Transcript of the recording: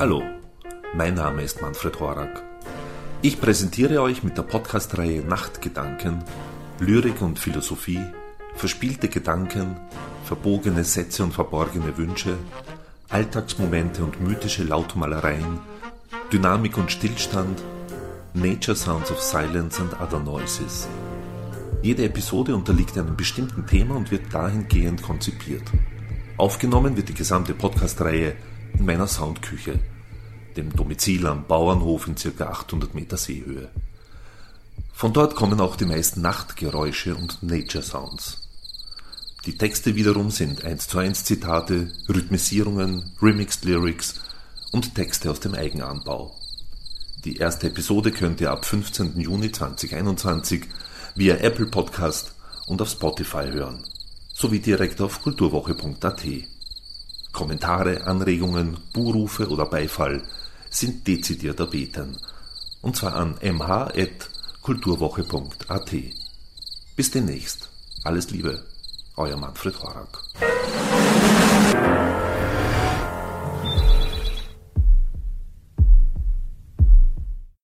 Hallo, mein Name ist Manfred Horak. Ich präsentiere euch mit der Podcast-Reihe Nachtgedanken Lyrik und Philosophie, verspielte Gedanken, verbogene Sätze und verborgene Wünsche, Alltagsmomente und mythische Lautmalereien, Dynamik und Stillstand, Nature Sounds of Silence and Other Noises. Jede Episode unterliegt einem bestimmten Thema und wird dahingehend konzipiert. Aufgenommen wird die gesamte Podcast-Reihe in meiner Soundküche, dem Domizil am Bauernhof in ca. 800 Meter Seehöhe. Von dort kommen auch die meisten Nachtgeräusche und Nature Sounds. Die Texte wiederum sind 1 zu 1 Zitate, Rhythmisierungen, Remixed Lyrics und Texte aus dem Eigenanbau. Die erste Episode könnt ihr ab 15. Juni 2021 via Apple Podcast und auf Spotify hören, sowie direkt auf kulturwoche.at. Kommentare, Anregungen, Buhrufe oder Beifall sind dezidiert erbeten, und zwar an mh.kulturwoche.at. Bis demnächst. Alles Liebe, euer Manfred Horak.